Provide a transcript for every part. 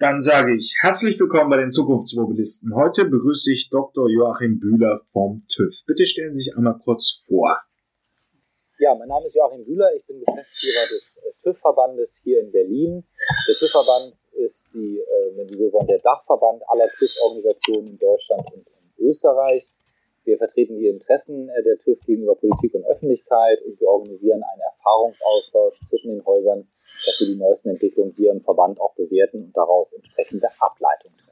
Dann sage ich herzlich willkommen bei den Zukunftsmobilisten. Heute begrüße ich Dr. Joachim Bühler vom TÜV. Bitte stellen Sie sich einmal kurz vor. Ja, mein Name ist Joachim Bühler. Ich bin Geschäftsführer des äh, TÜV-Verbandes hier in Berlin. Der TÜV-Verband ist die, äh, wenn Sie so wollen, der Dachverband aller TÜV-Organisationen in Deutschland und in Österreich. Wir vertreten die Interessen äh, der TÜV gegenüber Politik und Öffentlichkeit und wir organisieren einen Erfahrungsaustausch zwischen den Häusern dass wir die neuesten Entwicklungen hier im Verband auch bewerten und daraus entsprechende Ableitungen treffen.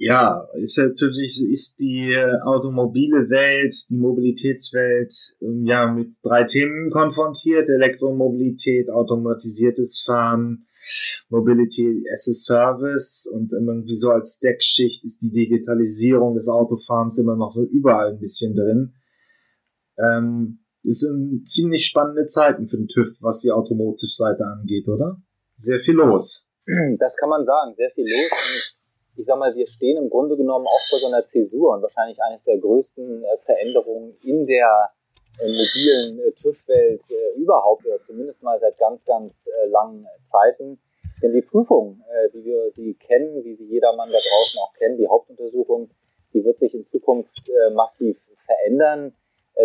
Ja, ist natürlich ist die automobile Welt, die Mobilitätswelt ähm, ja mit drei Themen konfrontiert: Elektromobilität, automatisiertes Fahren, Mobility as a Service und irgendwie so als Deckschicht ist die Digitalisierung des Autofahrens immer noch so überall ein bisschen drin. Ähm, es sind ziemlich spannende Zeiten für den TÜV, was die Automotive-Seite angeht, oder? Sehr viel los. Das kann man sagen, sehr viel los. Ich sag mal, wir stehen im Grunde genommen auch vor so einer Zäsur und wahrscheinlich eines der größten äh, Veränderungen in der äh, mobilen äh, TÜV-Welt überhaupt, oder zumindest mal seit ganz, ganz langen Zeiten. Denn die Prüfung, wie wir sie kennen, wie sie jedermann da draußen auch kennt, die Hauptuntersuchung, die wird sich in Zukunft massiv verändern.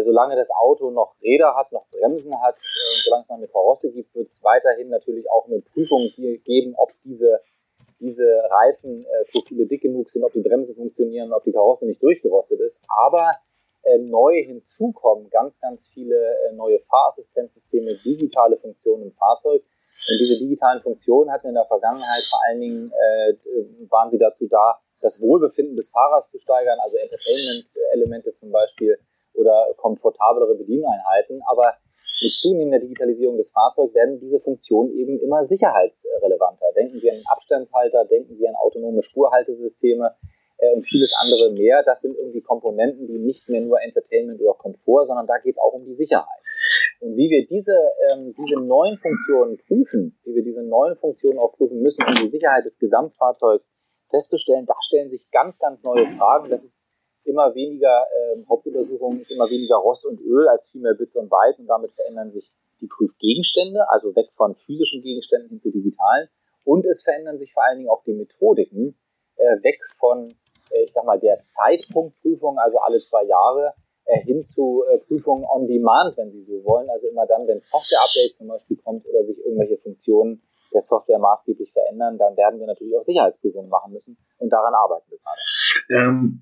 Solange das Auto noch Räder hat, noch Bremsen hat, solange es noch eine Karosse gibt, wird es weiterhin natürlich auch eine Prüfung geben, ob diese, diese Reifenprofile äh, dick genug sind, ob die Bremsen funktionieren, ob die Karosse nicht durchgerostet ist. Aber äh, neu hinzukommen ganz, ganz viele äh, neue Fahrassistenzsysteme, digitale Funktionen im Fahrzeug. Und diese digitalen Funktionen hatten in der Vergangenheit vor allen Dingen, äh, waren sie dazu da, das Wohlbefinden des Fahrers zu steigern, also Entertainment-Elemente zum Beispiel oder komfortablere Bedieneinheiten. Aber mit zunehmender Digitalisierung des Fahrzeugs werden diese Funktionen eben immer sicherheitsrelevanter. Denken Sie an den Abstandshalter, denken Sie an autonome Spurhaltesysteme äh, und vieles andere mehr. Das sind irgendwie Komponenten, die nicht mehr nur Entertainment oder Komfort, sondern da geht es auch um die Sicherheit. Und wie wir diese, ähm, diese neuen Funktionen prüfen, wie wir diese neuen Funktionen auch prüfen müssen, um die Sicherheit des Gesamtfahrzeugs festzustellen, da stellen sich ganz, ganz neue Fragen. Das ist immer weniger äh, Hauptuntersuchungen ist immer weniger Rost und Öl als viel mehr Bits und Bytes und damit verändern sich die Prüfgegenstände, also weg von physischen Gegenständen hin zu digitalen. Und es verändern sich vor allen Dingen auch die Methodiken, äh, weg von, äh, ich sag mal, der Zeitpunktprüfung, also alle zwei Jahre, äh, hin zu äh, Prüfungen on demand, wenn Sie so wollen. Also immer dann, wenn Software-Update zum Beispiel kommt oder sich irgendwelche Funktionen der Software maßgeblich verändern, dann werden wir natürlich auch Sicherheitsprüfungen machen müssen und daran arbeiten wir gerade. Ähm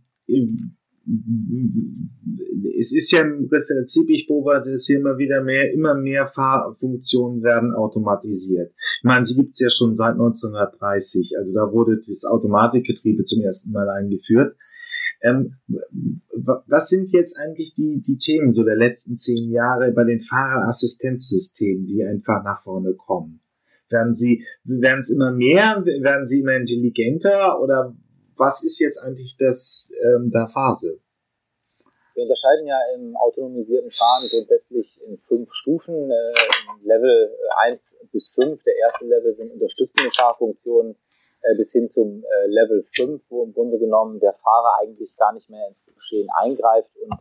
es ist ja im Prinzip, ich beobachte das hier immer wieder mehr, immer mehr Fahrfunktionen werden automatisiert. Ich meine, sie gibt es ja schon seit 1930, also da wurde das Automatikgetriebe zum ersten Mal eingeführt. Ähm, was sind jetzt eigentlich die, die Themen so der letzten zehn Jahre bei den Fahrerassistenzsystemen, die einfach nach vorne kommen? Werden sie, werden es immer mehr? Werden sie immer intelligenter? Oder was ist jetzt eigentlich das ähm, der Phase? Wir unterscheiden ja im autonomisierten Fahren grundsätzlich in fünf Stufen. Äh, Level 1 bis 5. Der erste Level sind unterstützende Fahrfunktionen äh, bis hin zum äh, Level 5, wo im Grunde genommen der Fahrer eigentlich gar nicht mehr ins Geschehen eingreift und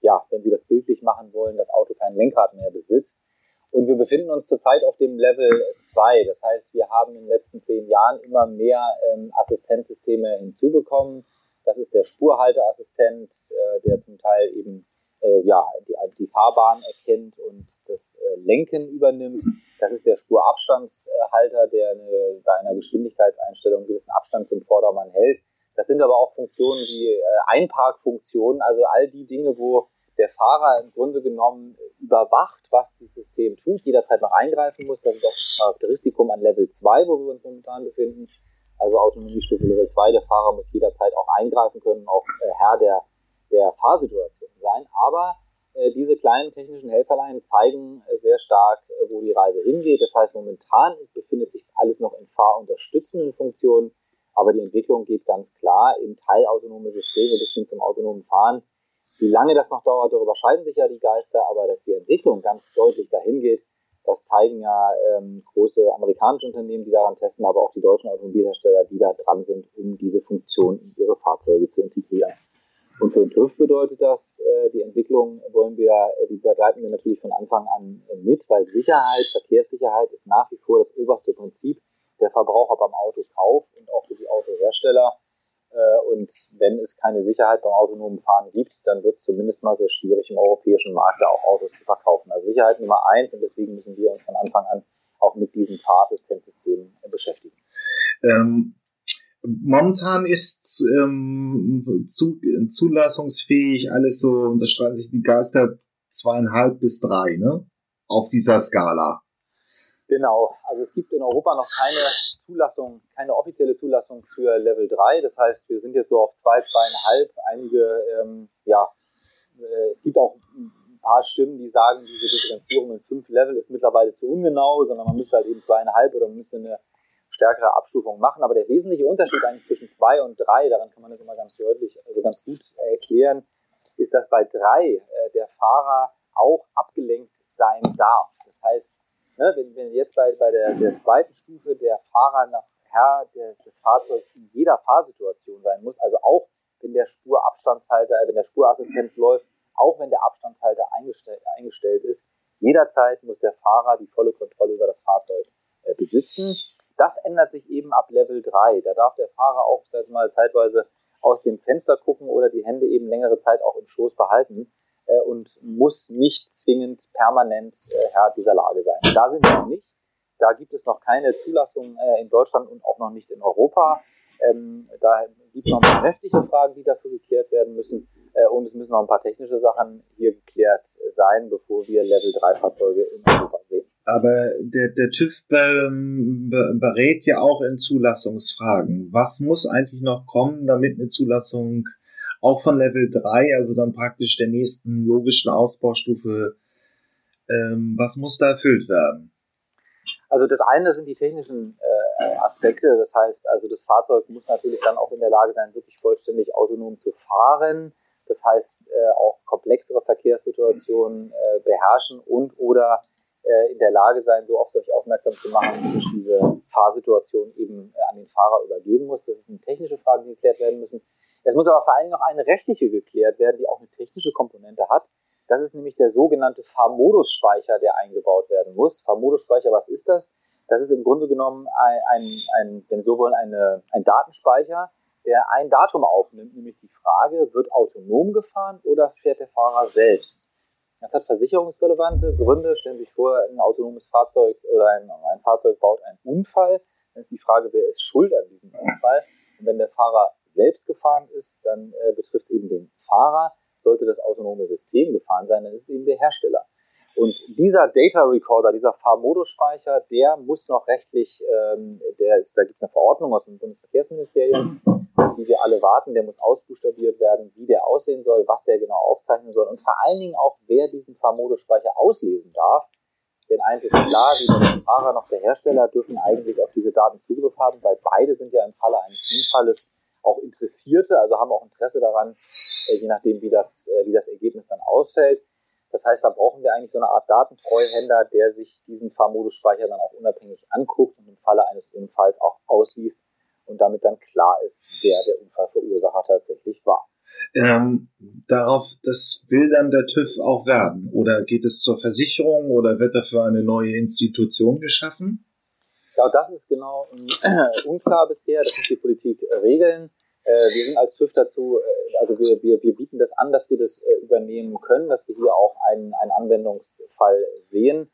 ja, wenn Sie das bildlich machen wollen, das Auto kein Lenkrad mehr besitzt. Und wir befinden uns zurzeit auf dem Level 2. Das heißt, wir haben in den letzten zehn Jahren immer mehr ähm, Assistenzsysteme hinzubekommen. Das ist der Spurhalteassistent, äh, der zum Teil eben äh, ja, die, die, Fahrbahn erkennt und das äh, Lenken übernimmt. Das ist der Spurabstandshalter, der eine, bei einer Geschwindigkeitseinstellung einen gewissen Abstand zum Vordermann hält. Das sind aber auch Funktionen wie äh, Einparkfunktionen, also all die Dinge, wo der Fahrer im Grunde genommen überwacht, was das System tut, jederzeit noch eingreifen muss. Das ist auch das Charakteristikum an Level 2, wo wir uns momentan befinden. Also Autonomiestufe Level 2. Der Fahrer muss jederzeit auch eingreifen können, auch äh, Herr der, der Fahrsituation sein. Aber äh, diese kleinen technischen Helferlein zeigen äh, sehr stark, äh, wo die Reise hingeht. Das heißt, momentan befindet sich alles noch in fahrunterstützenden Funktionen. Aber die Entwicklung geht ganz klar in teilautonome Systeme bis hin zum autonomen Fahren wie lange das noch dauert, darüber scheiden sich ja die Geister, aber dass die Entwicklung ganz deutlich dahin geht, das zeigen ja ähm, große amerikanische Unternehmen, die daran testen, aber auch die deutschen Automobilhersteller, die da dran sind, um diese Funktion in ihre Fahrzeuge zu integrieren. Und für den TÜV bedeutet das, äh, die Entwicklung wollen wir, äh, die begleiten wir natürlich von Anfang an äh, mit, weil Sicherheit, Verkehrssicherheit ist nach wie vor das oberste Prinzip. der Verbraucher beim Autokauf und auch für die Autohersteller. Äh, und wenn es keine Sicherheit beim autonomen Fahren gibt, dann wird es zumindest mal sehr schwierig, im europäischen Markt da auch Autos zu verkaufen. Also Sicherheit Nummer eins und deswegen müssen wir uns von Anfang an auch mit diesen Fahrassistenzsystemen beschäftigen. Ähm, momentan ist ähm, zu, zulassungsfähig alles so, unterstreiten sich die Geister zweieinhalb bis drei, ne? Auf dieser Skala. Genau, also es gibt in Europa noch keine Zulassung, keine offizielle Zulassung für Level 3. Das heißt, wir sind jetzt so auf zwei, zweieinhalb. Einige, ähm, ja, äh, es gibt auch ein paar Stimmen, die sagen, diese Differenzierung in fünf Level ist mittlerweile zu ungenau, sondern man müsste halt eben zweieinhalb oder man müsste eine stärkere Abstufung machen. Aber der wesentliche Unterschied eigentlich zwischen zwei und drei, daran kann man das immer ganz deutlich, also ganz gut erklären, ist, dass bei drei äh, der Fahrer auch abgelenkt sein darf. Das heißt, ne, wenn, wenn jetzt bei, bei der, der zweiten Stufe der Fahrer nach Herr der, des Fahrzeugs in jeder Fahrsituation sein muss, also auch wenn der Spurabstandshalter, wenn der Spurassistenz läuft, auch wenn der Abstandshalter eingestellt, eingestellt ist, jederzeit muss der Fahrer die volle Kontrolle über das Fahrzeug äh, besitzen. Das ändert sich eben ab Level 3. Da darf der Fahrer auch mal, zeitweise aus dem Fenster gucken oder die Hände eben längere Zeit auch im Schoß behalten äh, und muss nicht zwingend permanent äh, Herr dieser Lage sein. Da sind wir noch nicht. Da gibt es noch keine Zulassung äh, in Deutschland und auch noch nicht in Europa. Ähm, da gibt es noch ein paar rechtliche Fragen, die dafür geklärt werden müssen. Äh, und es müssen noch ein paar technische Sachen hier geklärt sein, bevor wir Level 3 Fahrzeuge in Europa sehen. Aber der, der TÜV berät ja auch in Zulassungsfragen. Was muss eigentlich noch kommen, damit eine Zulassung auch von Level 3, also dann praktisch der nächsten logischen Ausbaustufe, ähm, was muss da erfüllt werden? Also das eine sind die technischen äh, Aspekte, das heißt, also das Fahrzeug muss natürlich dann auch in der Lage sein, wirklich vollständig autonom zu fahren. Das heißt, äh, auch komplexere Verkehrssituationen äh, beherrschen und oder äh, in der Lage sein, so auf euch aufmerksam zu machen, wie sich diese Fahrsituation eben äh, an den Fahrer übergeben muss. Das eine technische Frage, die geklärt werden müssen. Es muss aber vor Dingen noch eine rechtliche geklärt werden, die auch eine technische Komponente hat. Das ist nämlich der sogenannte Fahrmodusspeicher, der eingebaut werden muss. Fahrmodusspeicher, was ist das? Das ist im Grunde genommen ein, ein, ein wenn so wollen, eine, ein Datenspeicher, der ein Datum aufnimmt, nämlich die Frage, wird autonom gefahren oder fährt der Fahrer selbst? Das hat versicherungsrelevante Gründe. Stellen Sie sich vor, ein autonomes Fahrzeug oder ein, ein Fahrzeug baut einen Unfall. Dann ist die Frage, wer ist schuld an diesem Unfall? Und wenn der Fahrer selbst gefahren ist, dann äh, betrifft eben den Fahrer. Sollte das autonome System gefahren sein, dann ist es eben der Hersteller. Und dieser Data Recorder, dieser Fahrmodusspeicher, der muss noch rechtlich, ähm, der ist, da gibt es eine Verordnung aus dem Bundesverkehrsministerium, die wir alle warten, der muss ausbuchstabiert werden, wie der aussehen soll, was der genau aufzeichnen soll und vor allen Dingen auch, wer diesen Fahrmodusspeicher auslesen darf. Denn eins ist klar, weder der Fahrer noch der Hersteller dürfen eigentlich auf diese Daten Zugriff haben, weil beide sind ja im Falle eines Unfalles auch Interessierte, also haben auch Interesse daran, äh, je nachdem, wie das, äh, wie das Ergebnis dann ausfällt. Das heißt, da brauchen wir eigentlich so eine Art Datentreuhänder, der sich diesen Fahrmodusspeicher dann auch unabhängig anguckt und im Falle eines Unfalls auch ausliest und damit dann klar ist, wer der Unfallverursacher tatsächlich war. Ähm, darauf, das will dann der TÜV auch werden? Oder geht es zur Versicherung oder wird dafür eine neue Institution geschaffen? Ja, das ist genau äh, unklar bisher. Das muss die Politik äh, regeln. Äh, wir sind als TÜV dazu, äh, also wir, wir, wir bieten das an, dass wir das übernehmen können, dass wir hier auch einen, einen Anwendungsfall sehen.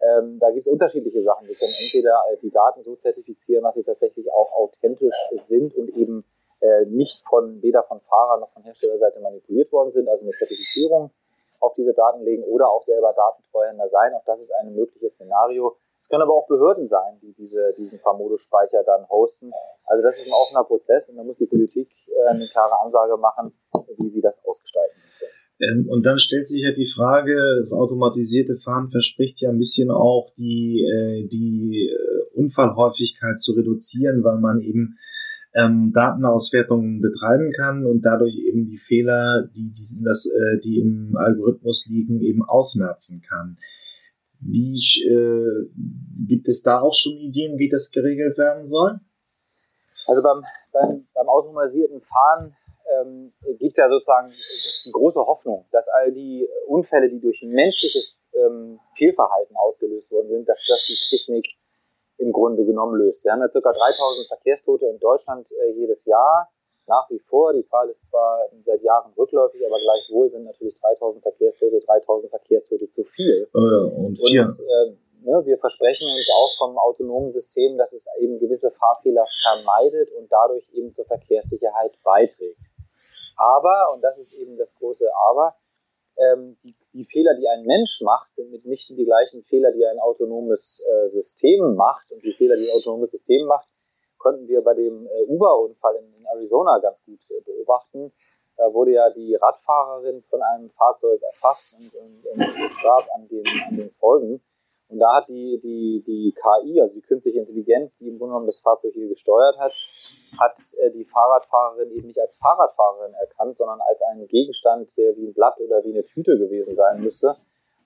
Ähm, da gibt es unterschiedliche Sachen. Wir können entweder die Daten so zertifizieren, dass sie tatsächlich auch authentisch sind und eben äh, nicht von weder von Fahrer noch von Herstellerseite manipuliert worden sind, also eine Zertifizierung auf diese Daten legen oder auch selber Datentreuhänder sein. Auch das ist ein mögliches Szenario. Können aber auch Behörden sein, die diese, diesen Fahrmodus-Speicher dann hosten. Also das ist ein offener Prozess und da muss die Politik äh, eine klare Ansage machen, wie sie das ausgestalten möchte. Ähm, und dann stellt sich ja die Frage, das automatisierte Fahren verspricht ja ein bisschen auch die, äh, die äh, Unfallhäufigkeit zu reduzieren, weil man eben ähm, Datenauswertungen betreiben kann und dadurch eben die Fehler, die, die, das, äh, die im Algorithmus liegen, eben ausmerzen kann. Wie äh, gibt es da auch schon Ideen, wie das geregelt werden soll? Also beim, beim, beim automatisierten Fahren ähm, gibt es ja sozusagen die große Hoffnung, dass all die Unfälle, die durch menschliches ähm, Fehlverhalten ausgelöst worden sind, dass das die Technik im Grunde genommen löst. Wir haben ja ca. 3000 Verkehrstote in Deutschland äh, jedes Jahr. Nach wie vor, die Zahl ist zwar seit Jahren rückläufig, aber gleichwohl sind natürlich 3000 Verkehrstote, 3000 Verkehrstote zu viel. Äh, und vier. Und, äh, ne, wir versprechen uns auch vom autonomen System, dass es eben gewisse Fahrfehler vermeidet und dadurch eben zur Verkehrssicherheit beiträgt. Aber, und das ist eben das große Aber, ähm, die, die Fehler, die ein Mensch macht, sind mitnichten die gleichen Fehler, die ein autonomes äh, System macht. Und die Fehler, die ein autonomes System macht, konnten wir bei dem äh, Uber-Unfall in, Arizona ganz gut äh, beobachten. Da wurde ja die Radfahrerin von einem Fahrzeug erfasst und, und, und starb an den, an den Folgen. Und da hat die, die, die KI, also die künstliche Intelligenz, die im Grunde genommen das Fahrzeug hier gesteuert hat, hat äh, die Fahrradfahrerin eben nicht als Fahrradfahrerin erkannt, sondern als einen Gegenstand, der wie ein Blatt oder wie eine Tüte gewesen sein müsste.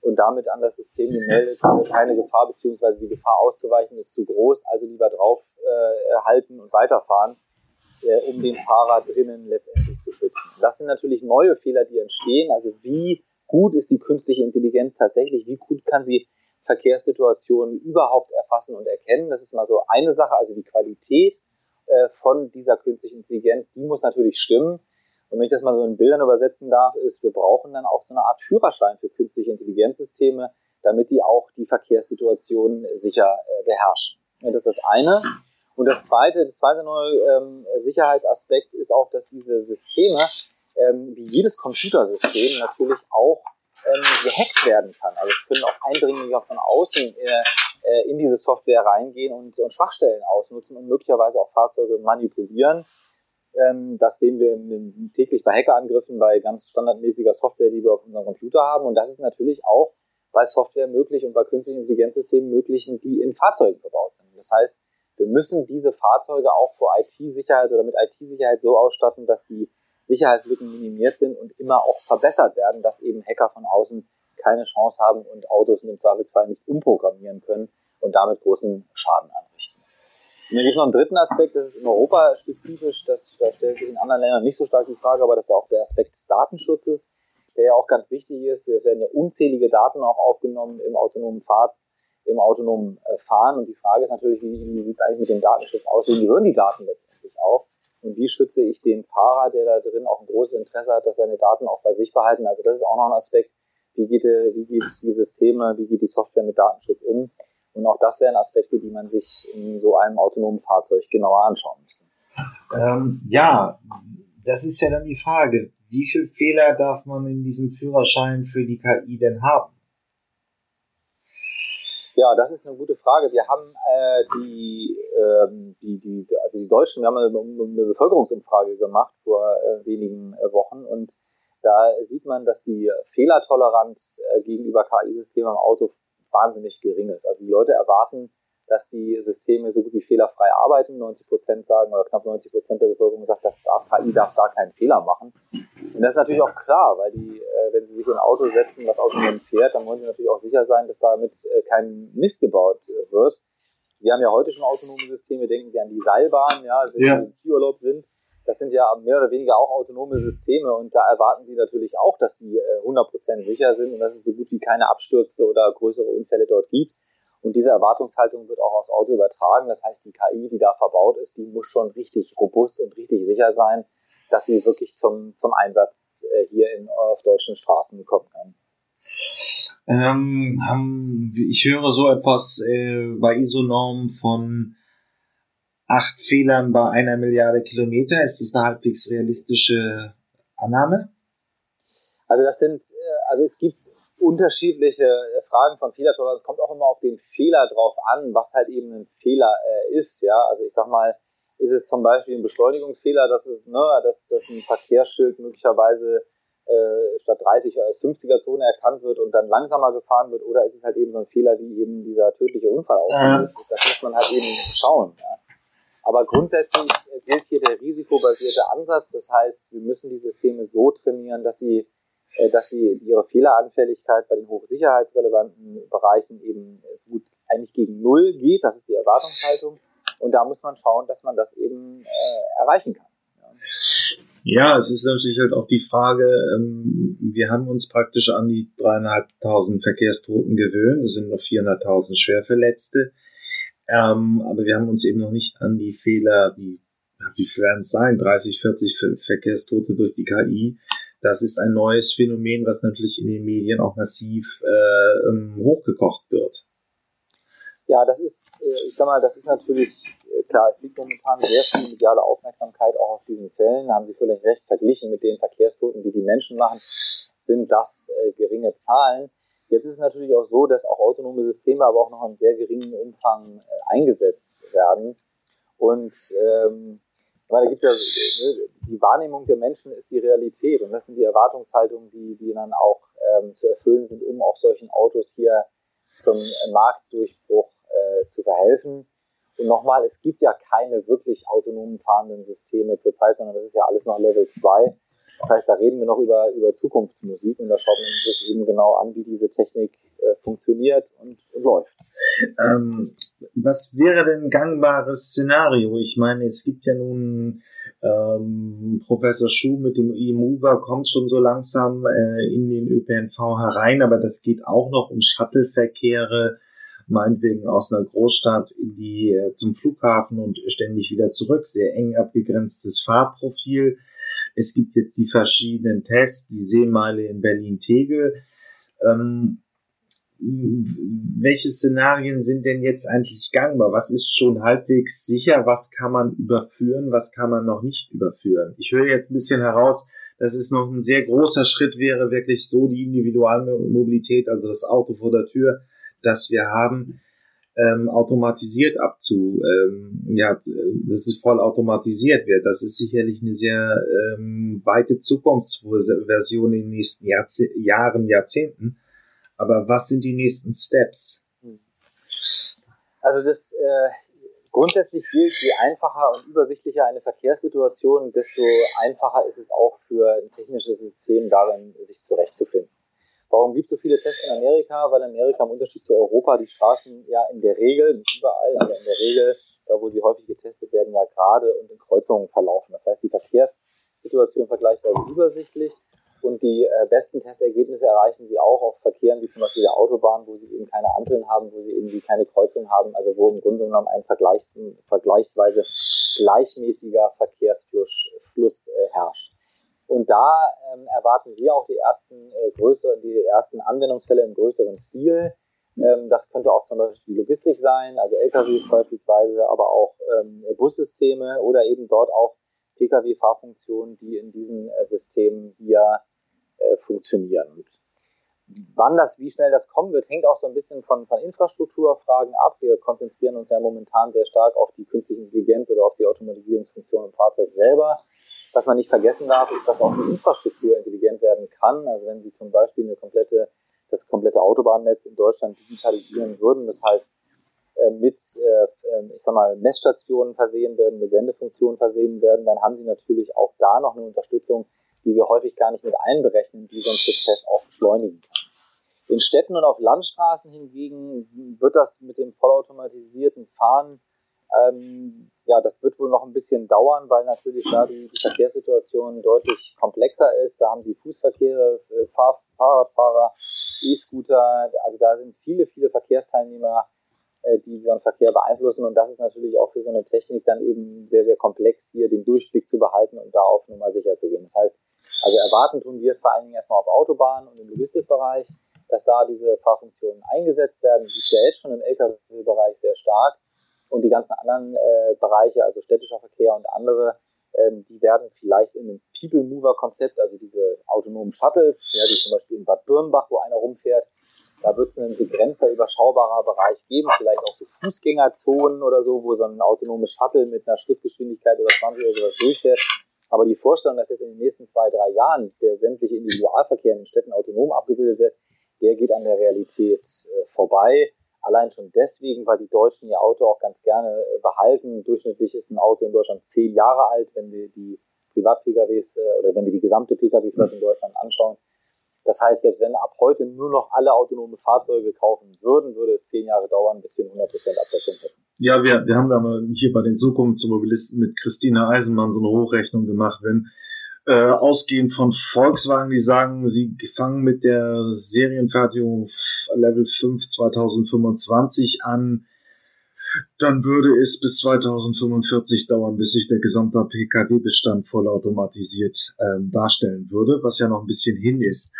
Und damit an das System gemeldet, keine Gefahr, beziehungsweise die Gefahr auszuweichen ist zu groß, also lieber drauf äh, halten und weiterfahren, äh, um den Fahrer drinnen letztendlich zu schützen. Das sind natürlich neue Fehler, die entstehen. Also wie gut ist die künstliche Intelligenz tatsächlich? Wie gut kann sie Verkehrssituationen überhaupt erfassen und erkennen. Das ist mal so eine Sache, also die Qualität äh, von dieser künstlichen Intelligenz, die muss natürlich stimmen. Und wenn ich das mal so in Bildern übersetzen darf, ist, wir brauchen dann auch so eine Art Führerschein für künstliche Intelligenzsysteme, damit die auch die Verkehrssituationen sicher äh, beherrschen. Und das ist das eine. Und das zweite, das zweite neue ähm, Sicherheitsaspekt ist auch, dass diese Systeme, ähm, wie jedes Computersystem, natürlich auch ähm, gehackt werden kann. Also es können auch Eindringlinge von außen äh, äh, in diese Software reingehen und, und Schwachstellen ausnutzen und möglicherweise auch Fahrzeuge manipulieren. Ähm, das sehen wir täglich bei Hackerangriffen, bei ganz standardmäßiger Software, die wir auf unserem Computer haben. Und das ist natürlich auch bei Software möglich und bei künstlichen Intelligenzsystemen möglich, die in Fahrzeugen verbaut sind. Das heißt, wir müssen diese Fahrzeuge auch vor IT-Sicherheit oder mit IT-Sicherheit so ausstatten, dass die Sicherheitslücken minimiert sind und immer auch verbessert werden, dass eben Hacker von außen keine Chance haben und Autos im Zweifelsfall nicht umprogrammieren können und damit großen Schaden anrichten. Und dann gibt es noch einen dritten Aspekt, das ist in Europa spezifisch, das, da stellt sich in anderen Ländern nicht so stark die Frage, aber das ist auch der Aspekt des Datenschutzes, der ja auch ganz wichtig ist. Es werden ja unzählige Daten auch aufgenommen im autonomen Fahrt, im autonomen äh, Fahren und die Frage ist natürlich, wie, wie sieht es eigentlich mit dem Datenschutz aus? Wie gehören die Daten letztendlich auch? Und wie schütze ich den Fahrer, der da drin auch ein großes Interesse hat, dass seine Daten auch bei sich behalten? Also das ist auch noch ein Aspekt. Wie geht, wie geht die Systeme, wie geht die Software mit Datenschutz um? Und auch das wären Aspekte, die man sich in so einem autonomen Fahrzeug genauer anschauen müsste. Ähm, ja, das ist ja dann die Frage. Wie viel Fehler darf man in diesem Führerschein für die KI denn haben? Ja, das ist eine gute Frage. Wir haben äh, die, ähm, die, die, also die Deutschen, wir haben eine, eine Bevölkerungsumfrage gemacht vor äh, wenigen äh, Wochen und da sieht man, dass die Fehlertoleranz äh, gegenüber KI-Systemen im Auto wahnsinnig gering ist. Also die Leute erwarten, dass die Systeme so gut wie fehlerfrei arbeiten. 90 Prozent sagen oder knapp 90 Prozent der Bevölkerung sagt, dass KI darf da keinen Fehler machen. Und das ist natürlich auch klar, weil die, äh, wenn sie sich in ein Auto setzen, das autonom fährt, dann wollen sie natürlich auch sicher sein, dass damit äh, kein Mist gebaut äh, wird. Sie haben ja heute schon autonome Systeme, denken Sie an die Seilbahn, ja, wenn ja. Sie im Skiurlaub sind. Das sind ja mehr oder weniger auch autonome Systeme und da erwarten Sie natürlich auch, dass die 100% sicher sind und dass es so gut wie keine Abstürze oder größere Unfälle dort gibt. Und diese Erwartungshaltung wird auch aufs Auto übertragen. Das heißt, die KI, die da verbaut ist, die muss schon richtig robust und richtig sicher sein, dass sie wirklich zum, zum Einsatz äh, hier in, auf deutschen Straßen kommen kann. Ähm, ich höre so etwas äh, bei ISO-Normen von acht Fehlern bei einer Milliarde Kilometer. Ist das eine halbwegs realistische Annahme? Also das sind, äh, also es gibt unterschiedliche äh, Fragen von Fehlertoleranz. Es kommt auch immer auf den Fehler drauf an, was halt eben ein Fehler äh, ist. Ja, also ich sag mal, ist es zum Beispiel ein Beschleunigungsfehler, dass es, ne, dass, dass ein Verkehrsschild möglicherweise äh, statt 30 als 50er Zone erkannt wird und dann langsamer gefahren wird, oder ist es halt eben so ein Fehler wie eben dieser tödliche Unfall ja. Das muss man halt eben schauen. Ja. Aber grundsätzlich gilt hier der risikobasierte Ansatz. Das heißt, wir müssen die Systeme so trainieren, dass sie äh, dass sie ihre Fehleranfälligkeit bei den hochsicherheitsrelevanten Bereichen eben so gut eigentlich gegen Null geht. Das ist die Erwartungshaltung. Und da muss man schauen, dass man das eben äh, erreichen kann. Ja. es ist natürlich halt auch die Frage, ähm, wir haben uns praktisch an die dreieinhalbtausend Verkehrstoten gewöhnt. Es sind noch 400.000 Schwerverletzte. Ähm, aber wir haben uns eben noch nicht an die Fehler, die, wie viel werden es sein, 30, 40 Verkehrstote durch die KI. Das ist ein neues Phänomen, was natürlich in den Medien auch massiv äh, ähm, hochgekocht wird. Ja, das ist, äh, ich sag mal, das ist natürlich äh, klar, es liegt momentan sehr viel mediale Aufmerksamkeit auch auf diesen Fällen. Haben Sie völlig recht, verglichen mit den Verkehrstoten, die die Menschen machen, sind das äh, geringe Zahlen. Jetzt ist es natürlich auch so, dass auch autonome Systeme aber auch noch in sehr geringen Umfang äh, eingesetzt werden. Und ähm, da gibt's ja ne, die Wahrnehmung der Menschen ist die Realität und das sind die Erwartungshaltungen, die, die dann auch ähm, zu erfüllen sind, um auch solchen Autos hier zum Marktdurchbruch äh, zu verhelfen. Und nochmal, es gibt ja keine wirklich autonomen fahrenden Systeme zurzeit, sondern das ist ja alles noch Level 2. Das heißt, da reden wir noch über, über Zukunftsmusik und da schaut man sich eben genau an, wie diese Technik äh, funktioniert und, und läuft. Ähm, was wäre denn ein gangbares Szenario? Ich meine, es gibt ja nun ähm, Professor Schuh mit dem E-Mover kommt schon so langsam äh, in den ÖPNV herein, aber das geht auch noch um Shuttleverkehre meinetwegen aus einer Großstadt in die, äh, zum Flughafen und ständig wieder zurück, sehr eng abgegrenztes Fahrprofil. Es gibt jetzt die verschiedenen Tests, die Seemeile in Berlin-Tegel. Ähm, welche Szenarien sind denn jetzt eigentlich gangbar? Was ist schon halbwegs sicher? Was kann man überführen? Was kann man noch nicht überführen? Ich höre jetzt ein bisschen heraus, dass es noch ein sehr großer Schritt wäre, wirklich so die Individualmobilität, also das Auto vor der Tür, das wir haben, ähm, automatisiert abzu, ähm, ja, dass es voll automatisiert wird. Das ist sicherlich eine sehr ähm, weite Zukunftsversion in den nächsten Jahrzeh Jahren, Jahrzehnten. Aber was sind die nächsten Steps? Also das äh, grundsätzlich gilt, je einfacher und übersichtlicher eine Verkehrssituation, desto einfacher ist es auch für ein technisches System darin, sich zurechtzufinden. Warum gibt es so viele Tests in Amerika? Weil Amerika im Unterschied zu Europa die Straßen ja in der Regel, nicht überall, aber in der Regel, da wo sie häufig getestet werden, ja gerade und in Kreuzungen verlaufen. Das heißt, die Verkehrssituation vergleichsweise übersichtlich und die äh, besten Testergebnisse erreichen sie auch auf Verkehren wie zum Beispiel der Autobahn, wo sie eben keine Ampeln haben, wo sie eben keine Kreuzung haben, also wo im Grunde genommen ein Vergleichs vergleichsweise gleichmäßiger Verkehrsfluss Fluss, äh, herrscht. Und da ähm, erwarten wir auch die ersten äh, größeren, die ersten Anwendungsfälle im größeren Stil. Ähm, das könnte auch zum Beispiel die Logistik sein, also LKWs beispielsweise, aber auch ähm, Bussysteme oder eben dort auch Pkw-Fahrfunktionen, die in diesen äh, Systemen hier äh, funktionieren. Und wann das, wie schnell das kommen wird, hängt auch so ein bisschen von, von Infrastrukturfragen ab. Wir konzentrieren uns ja momentan sehr stark auf die künstliche Intelligenz oder auf die Automatisierungsfunktion im Fahrzeug selber. Was man nicht vergessen darf, ist, dass auch die Infrastruktur intelligent werden kann. Also wenn Sie zum Beispiel eine komplette, das komplette Autobahnnetz in Deutschland digitalisieren würden, das heißt äh, mit, äh, ähm, ich sag mal, Messstationen versehen werden, mit Sendefunktionen versehen werden, dann haben Sie natürlich auch da noch eine Unterstützung, die wir häufig gar nicht mit einberechnen, die so einen Prozess auch beschleunigen kann. In Städten und auf Landstraßen hingegen wird das mit dem vollautomatisierten Fahren ähm, ja, das wird wohl noch ein bisschen dauern, weil natürlich da die, die Verkehrssituation deutlich komplexer ist. Da haben sie Fußverkehre, äh, Fahr Fahrradfahrer, E-Scooter, also da sind viele, viele Verkehrsteilnehmer, äh, die so einen Verkehr beeinflussen. Und das ist natürlich auch für so eine Technik dann eben sehr, sehr komplex, hier den Durchblick zu behalten und da auf Nummer sicher zu gehen. Das heißt, also erwarten tun wir es vor allen Dingen erstmal auf Autobahnen und im Logistikbereich, dass da diese Fahrfunktionen eingesetzt werden. Die gibt ja jetzt schon im Lkw-Bereich sehr stark. Und die ganzen anderen äh, Bereiche, also städtischer Verkehr und andere, ähm, die werden vielleicht in einem People Mover Konzept, also diese autonomen Shuttles, ja, die zum Beispiel in Bad Birnbach, wo einer rumfährt, da wird es einen begrenzter, überschaubarer Bereich geben, vielleicht auch so Fußgängerzonen oder so, wo so ein autonomes Shuttle mit einer Schrittgeschwindigkeit oder 20 oder sowas durchfährt. Aber die Vorstellung, dass jetzt in den nächsten zwei, drei Jahren der sämtliche Individualverkehr in den Städten autonom abgebildet wird, der geht an der Realität äh, vorbei. Allein schon deswegen, weil die Deutschen ihr Auto auch ganz gerne äh, behalten. Durchschnittlich ist ein Auto in Deutschland zehn Jahre alt, wenn wir die Privat-PKWs äh, oder wenn wir die gesamte Pkw-Flotte in Deutschland anschauen. Das heißt, selbst wenn ab heute nur noch alle autonome Fahrzeuge kaufen würden, würde es zehn Jahre dauern, bis wir 100% Abdeckung hätten. Ja, wir, wir haben da mal hier bei den Zukunftsmobilisten mit Christina Eisenmann so eine Hochrechnung gemacht, wenn äh, ausgehend von Volkswagen, die sagen, sie fangen mit der Serienfertigung Level 5 2025 an, dann würde es bis 2045 dauern, bis sich der gesamte Pkw-Bestand vollautomatisiert ähm, darstellen würde, was ja noch ein bisschen hin ist.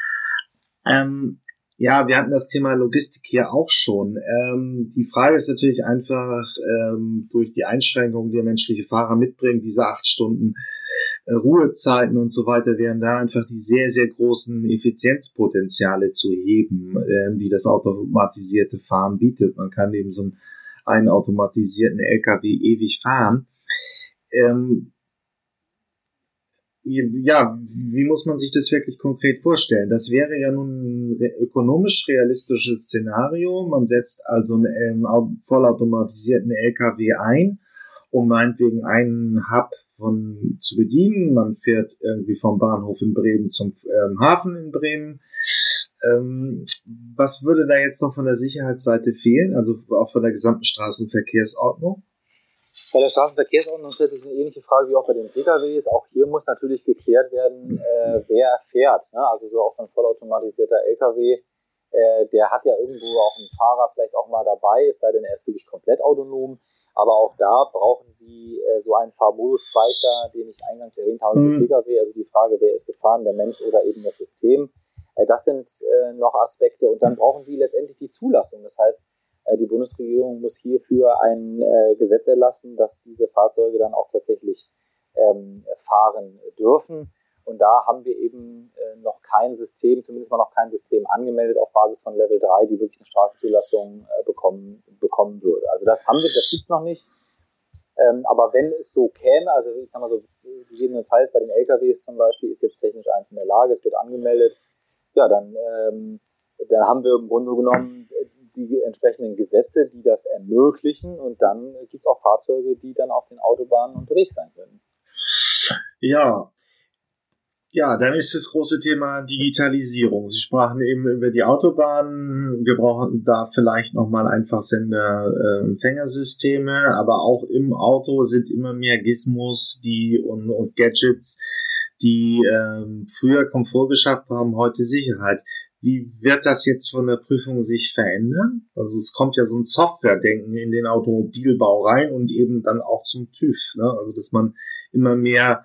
Ähm, ja, wir hatten das Thema Logistik hier auch schon. Ähm, die Frage ist natürlich einfach ähm, durch die Einschränkungen, die der menschliche Fahrer mitbringt, diese acht Stunden Ruhezeiten und so weiter, wären da einfach die sehr, sehr großen Effizienzpotenziale zu heben, ähm, die das automatisierte Fahren bietet. Man kann eben so einen, einen automatisierten LKW ewig fahren. Ähm, ja, wie muss man sich das wirklich konkret vorstellen? Das wäre ja nun ein ökonomisch realistisches Szenario. Man setzt also einen ähm, vollautomatisierten LKW ein, um meinetwegen einen Hub von zu bedienen. Man fährt irgendwie vom Bahnhof in Bremen zum ähm, Hafen in Bremen. Ähm, was würde da jetzt noch von der Sicherheitsseite fehlen, also auch von der gesamten Straßenverkehrsordnung? Bei der Straßenverkehrsordnung stellt sich eine ähnliche Frage wie auch bei den PKWs. Auch hier muss natürlich geklärt werden, äh, wer fährt. Ne? Also so auch so ein vollautomatisierter LKW, äh, der hat ja irgendwo auch einen Fahrer vielleicht auch mal dabei, es sei denn, er ist wirklich komplett autonom. Aber auch da brauchen Sie äh, so einen Fahrmodusspeicher, den ich eingangs erwähnt habe, mhm. PKW. Also die Frage, wer ist gefahren, der Mensch oder eben das System. Äh, das sind äh, noch Aspekte. Und dann brauchen Sie letztendlich die Zulassung. Das heißt, äh, die Bundesregierung muss hierfür ein äh, Gesetz erlassen, dass diese Fahrzeuge dann auch tatsächlich ähm, fahren dürfen. Und da haben wir eben äh, noch kein System, zumindest mal noch kein System angemeldet auf Basis von Level 3, die wirklich eine Straßenzulassung äh, bekommen, bekommen würde. Also das haben wir, das gibt's noch nicht. Ähm, aber wenn es so käme, also ich sag mal so, gegebenenfalls bei den LKWs zum Beispiel ist jetzt technisch eins in der Lage, es wird angemeldet, ja, dann, ähm, dann haben wir im Grunde genommen die entsprechenden Gesetze, die das ermöglichen und dann gibt es auch Fahrzeuge, die dann auf den Autobahnen unterwegs sein können. Ja, ja, dann ist das große Thema Digitalisierung. Sie sprachen eben über die Autobahnen. Wir brauchen da vielleicht nochmal einfach Sender-Empfängersysteme, äh, aber auch im Auto sind immer mehr Gizmos die, und, und Gadgets, die ähm, früher Komfort geschafft haben, heute Sicherheit. Wie wird das jetzt von der Prüfung sich verändern? Also es kommt ja so ein Software-Denken in den Automobilbau rein und eben dann auch zum TÜV. Ne? Also dass man immer mehr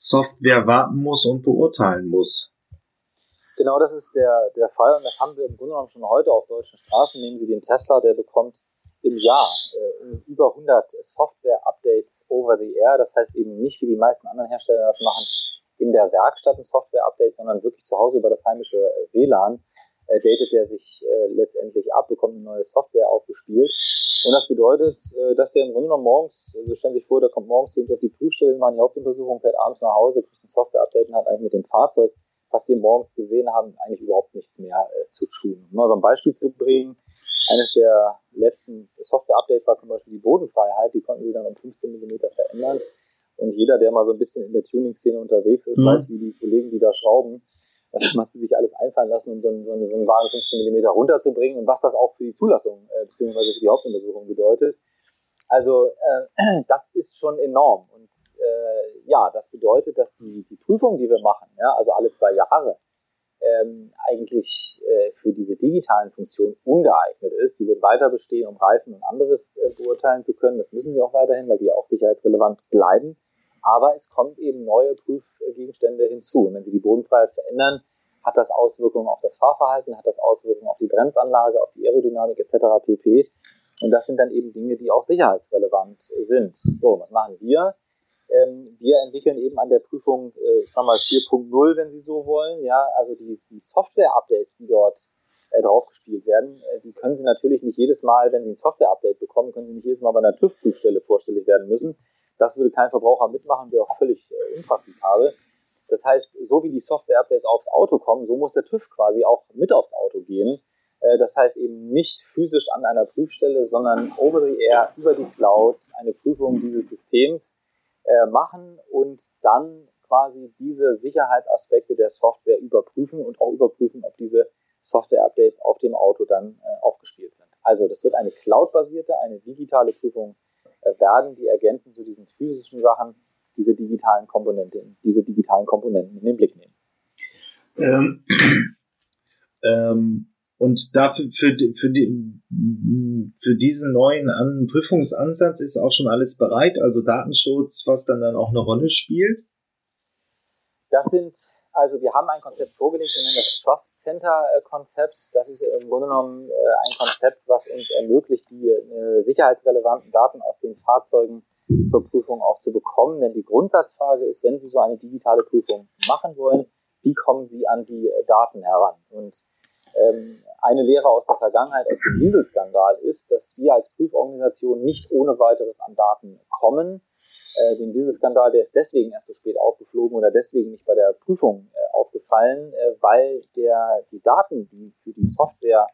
Software warten muss und beurteilen muss. Genau das ist der, der Fall und das haben wir im Grunde genommen schon heute auf deutschen Straßen. Nehmen Sie den Tesla, der bekommt im Jahr äh, über 100 Software-Updates over the air. Das heißt eben nicht, wie die meisten anderen Hersteller das machen, in der Werkstatt ein Software-Update, sondern wirklich zu Hause über das heimische äh, WLAN äh, datet der sich äh, letztendlich ab, bekommt eine neue Software aufgespielt. Und das bedeutet, äh, dass der im Grunde genommen morgens, also stellen Sie sich vor, der kommt morgens zu uns auf die Prüfstelle, macht die Hauptuntersuchung, fährt abends nach Hause, kriegt ein Software-Update und hat eigentlich mit dem Fahrzeug, was wir morgens gesehen haben, eigentlich überhaupt nichts mehr äh, zu tun. Um mal so ein Beispiel zu bringen, eines der letzten Software-Updates war zum Beispiel die Bodenfreiheit, die konnten sie dann um 15 Millimeter verändern. Und jeder, der mal so ein bisschen in der Tuning-Szene unterwegs ist, mhm. weiß, wie die Kollegen, die da schrauben, man hat sich alles einfallen lassen, um so einen, so einen, Wagen 15 mm runterzubringen und was das auch für die Zulassung äh, beziehungsweise für die Hauptuntersuchung bedeutet. Also äh, das ist schon enorm. Und äh, ja, das bedeutet, dass die, die Prüfung, die wir machen, ja, also alle zwei Jahre, ähm, eigentlich äh, für diese digitalen Funktionen ungeeignet ist. Sie wird weiter bestehen, um Reifen und anderes äh, beurteilen zu können. Das müssen sie auch weiterhin, weil die auch sicherheitsrelevant bleiben. Aber es kommt eben neue Prüfgegenstände hinzu. Und wenn Sie die Bodenfreiheit verändern, hat das Auswirkungen auf das Fahrverhalten, hat das Auswirkungen auf die Bremsanlage, auf die Aerodynamik etc. pp. Und das sind dann eben Dinge, die auch sicherheitsrelevant sind. So, was machen wir? Ähm, wir entwickeln eben an der Prüfung, äh, ich sag mal 4.0, wenn Sie so wollen, ja, also die, die Software-Updates, die dort äh, draufgespielt werden, äh, die können Sie natürlich nicht jedes Mal, wenn Sie ein Software-Update bekommen, können Sie nicht jedes Mal bei einer TÜV-Prüfstelle vorstellig werden müssen, das würde kein Verbraucher mitmachen, wäre auch völlig äh, unpraktikabel. Das heißt, so wie die Software-Updates aufs Auto kommen, so muss der TÜV quasi auch mit aufs Auto gehen. Äh, das heißt eben nicht physisch an einer Prüfstelle, sondern over the air, über die Cloud, eine Prüfung dieses Systems äh, machen und dann quasi diese Sicherheitsaspekte der Software überprüfen und auch überprüfen, ob diese Software-Updates auf dem Auto dann äh, aufgespielt sind. Also das wird eine cloud-basierte, eine digitale Prüfung werden die Agenten zu diesen physischen Sachen diese digitalen Komponenten, diese digitalen Komponenten in den Blick nehmen. Ähm, ähm, Und dafür, für, für, die, für diesen neuen An Prüfungsansatz ist auch schon alles bereit, also Datenschutz, was dann dann auch eine Rolle spielt? Das sind, also wir haben ein Konzept vorgelegt, wir nennen das Trust Center äh, Konzept. Das ist im Grunde genommen äh, ein Konzept, was uns ermöglicht, die äh, sicherheitsrelevanten Daten aus den Fahrzeugen zur Prüfung auch zu bekommen. Denn die Grundsatzfrage ist, wenn Sie so eine digitale Prüfung machen wollen, wie kommen Sie an die Daten heran? Und ähm, eine Lehre aus der Vergangenheit, aus dem Dieselskandal, ist, dass wir als Prüforganisation nicht ohne weiteres an Daten kommen. Äh, den Dieselskandal, der ist deswegen erst so spät aufgeflogen oder deswegen nicht bei der Prüfung äh, aufgefallen, äh, weil der, die Daten, die für die Software,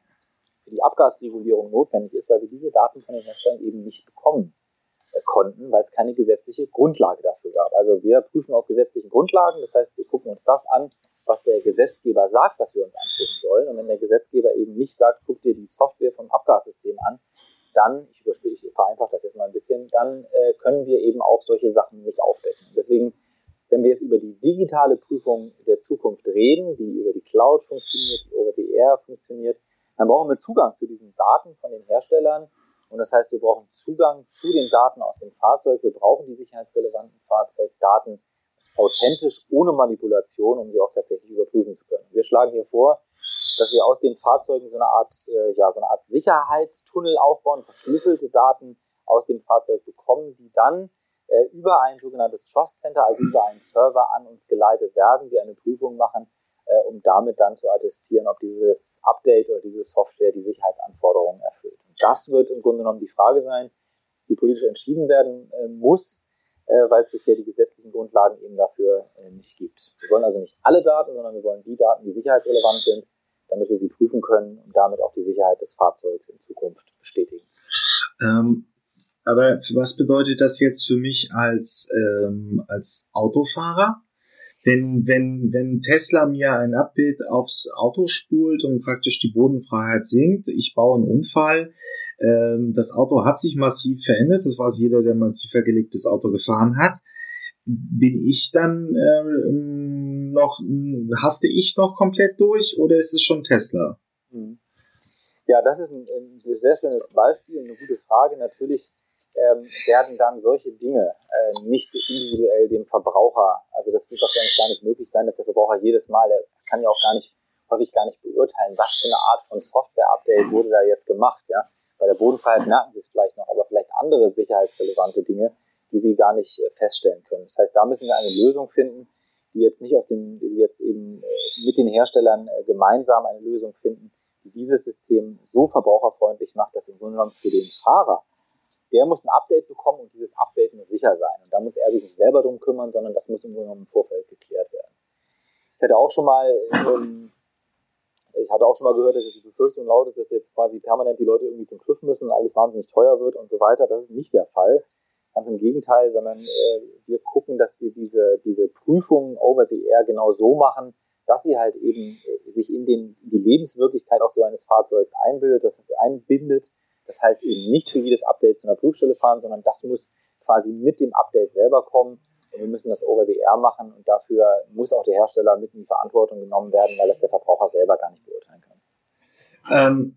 für die Abgasregulierung notwendig ist, weil wir diese Daten von den Herstellern eben nicht bekommen konnten, weil es keine gesetzliche Grundlage dafür gab. Also wir prüfen auf gesetzlichen Grundlagen, das heißt, wir gucken uns das an, was der Gesetzgeber sagt, was wir uns angucken sollen. Und wenn der Gesetzgeber eben nicht sagt, guck dir die Software vom Abgassystem an, dann, ich ich vereinfache das jetzt mal ein bisschen, dann äh, können wir eben auch solche Sachen nicht aufdecken. Deswegen, wenn wir jetzt über die digitale Prüfung der Zukunft reden, die über die Cloud funktioniert, die over the air funktioniert, dann brauchen wir Zugang zu diesen Daten von den Herstellern und das heißt, wir brauchen Zugang zu den Daten aus dem Fahrzeug. Wir brauchen die sicherheitsrelevanten Fahrzeugdaten authentisch, ohne Manipulation, um sie auch tatsächlich überprüfen zu können. Wir schlagen hier vor, dass wir aus den Fahrzeugen so eine Art, äh, ja, so eine Art Sicherheitstunnel aufbauen, verschlüsselte Daten aus dem Fahrzeug bekommen, die dann äh, über ein sogenanntes Trust Center, also über einen Server an uns geleitet werden, wir eine Prüfung machen, äh, um damit dann zu attestieren, ob dieses Update oder diese Software die Sicherheitsanforderungen erfüllt das wird im Grunde genommen die Frage sein, die politisch entschieden werden äh, muss, äh, weil es bisher die gesetzlichen Grundlagen eben dafür äh, nicht gibt. Wir wollen also nicht alle Daten, sondern wir wollen die Daten, die sicherheitsrelevant sind, damit wir sie prüfen können und damit auch die Sicherheit des Fahrzeugs in Zukunft bestätigen. Ähm, aber was bedeutet das jetzt für mich als, ähm, als Autofahrer? Denn wenn, wenn Tesla mir ein Update aufs Auto spult und praktisch die Bodenfreiheit sinkt, ich baue einen Unfall, ähm, das Auto hat sich massiv verändert, das weiß jeder, der mal tiefer gelegtes Auto gefahren hat, bin ich dann ähm, noch, hafte ich noch komplett durch oder ist es schon Tesla? Hm. Ja, das ist ein, ein sehr schönes Beispiel, eine gute Frage. Natürlich ähm, werden dann solche Dinge äh, nicht individuell dem Verbraucher, also das wird wahrscheinlich gar nicht möglich sein, dass der Verbraucher jedes Mal, der kann ja auch gar nicht, häufig gar nicht beurteilen, was für eine Art von Software-Update wurde da jetzt gemacht, ja. Bei der Bodenfreiheit merken Sie es vielleicht noch, aber vielleicht andere sicherheitsrelevante Dinge, die Sie gar nicht äh, feststellen können. Das heißt, da müssen wir eine Lösung finden, die jetzt nicht auf dem, die jetzt eben äh, mit den Herstellern äh, gemeinsam eine Lösung finden, die dieses System so verbraucherfreundlich macht, dass im Grunde genommen für den Fahrer der muss ein Update bekommen und dieses Update muss sicher sein. Und da muss er sich nicht selber drum kümmern, sondern das muss im Vorfeld geklärt werden. Ich hatte auch schon mal, ähm, ich hatte auch schon mal gehört, dass jetzt die Befürchtung laut ist, dass jetzt quasi permanent die Leute irgendwie zum TÜV müssen und alles wahnsinnig teuer wird und so weiter. Das ist nicht der Fall. Ganz im Gegenteil, sondern äh, wir gucken, dass wir diese, diese Prüfungen over the air genau so machen, dass sie halt eben äh, sich in den, die Lebenswirklichkeit auch so eines Fahrzeugs einbildet, das einbindet, das heißt eben nicht für jedes Update zu einer Prüfstelle fahren, sondern das muss quasi mit dem Update selber kommen. Und wir müssen das over the air machen und dafür muss auch der Hersteller mit in die Verantwortung genommen werden, weil das der Verbraucher selber gar nicht beurteilen kann. Ähm,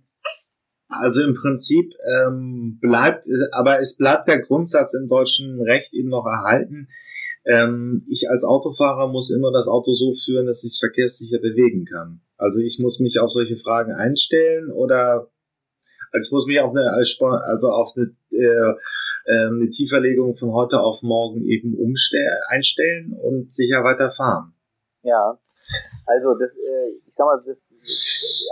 also im Prinzip ähm, bleibt, aber es bleibt der Grundsatz im deutschen Recht eben noch erhalten. Ähm, ich als Autofahrer muss immer das Auto so führen, dass ich es verkehrssicher bewegen kann. Also ich muss mich auf solche Fragen einstellen oder also ich muss mich auf eine, also auf eine, äh, ähm, eine Tieferlegung von heute auf morgen eben umstellen, einstellen und sicher weiterfahren. Ja, also das, äh, ich sag mal, das,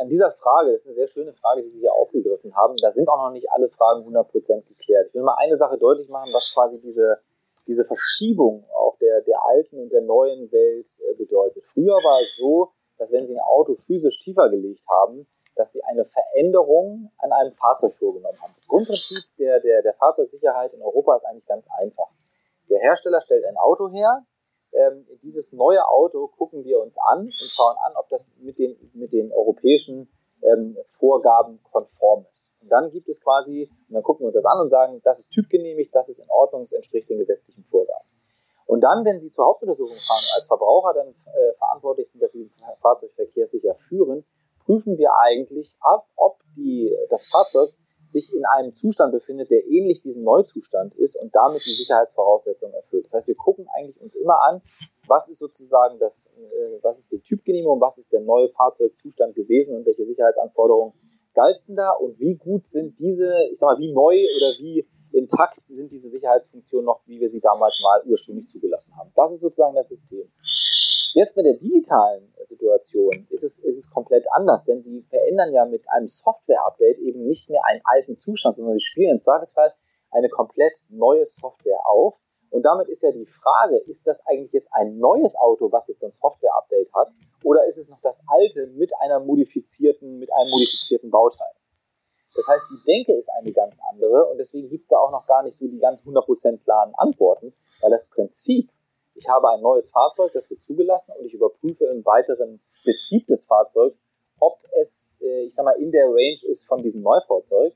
an dieser Frage, das ist eine sehr schöne Frage, die Sie hier aufgegriffen haben. Da sind auch noch nicht alle Fragen 100% geklärt. Ich will mal eine Sache deutlich machen, was quasi diese, diese Verschiebung auch der, der alten und der neuen Welt äh, bedeutet. Früher war es so, dass wenn Sie ein Auto physisch tiefer gelegt haben, dass sie eine Veränderung an einem Fahrzeug vorgenommen haben. Das Grundprinzip der, der, der Fahrzeugsicherheit in Europa ist eigentlich ganz einfach. Der Hersteller stellt ein Auto her. Ähm, dieses neue Auto gucken wir uns an und schauen an, ob das mit den, mit den europäischen ähm, Vorgaben konform ist. Und dann gibt es quasi, und dann gucken wir uns das an und sagen, das ist typgenehmigt, das ist in Ordnung, es entspricht den gesetzlichen Vorgaben. Und dann, wenn Sie zur Hauptuntersuchung fahren und als Verbraucher dann äh, verantwortlich sind, dass Sie den Fahrzeug verkehrssicher führen, prüfen wir eigentlich ab, ob die, das Fahrzeug sich in einem Zustand befindet, der ähnlich diesem Neuzustand ist und damit die Sicherheitsvoraussetzungen erfüllt. Das heißt, wir gucken eigentlich uns immer an, was ist sozusagen das, äh, was ist die Typgenehmigung, was ist der neue Fahrzeugzustand gewesen und welche Sicherheitsanforderungen galten da und wie gut sind diese, ich sag mal, wie neu oder wie intakt sind diese Sicherheitsfunktionen noch, wie wir sie damals mal ursprünglich zugelassen haben. Das ist sozusagen das System. Jetzt mit der digitalen Situation ist es, ist es komplett anders, denn sie verändern ja mit einem Software-Update eben nicht mehr einen alten Zustand, sondern sie spielen im Zweifelsfall eine komplett neue Software auf. Und damit ist ja die Frage, ist das eigentlich jetzt ein neues Auto, was jetzt so ein Software-Update hat, oder ist es noch das alte mit einer modifizierten, mit einem modifizierten Bauteil? Das heißt, die Denke ist eine ganz andere und deswegen gibt es da auch noch gar nicht so die ganz 100% klaren Antworten, weil das Prinzip ich habe ein neues Fahrzeug, das wird zugelassen und ich überprüfe im weiteren Betrieb des Fahrzeugs, ob es, äh, ich sag mal, in der Range ist von diesem Neufahrzeug.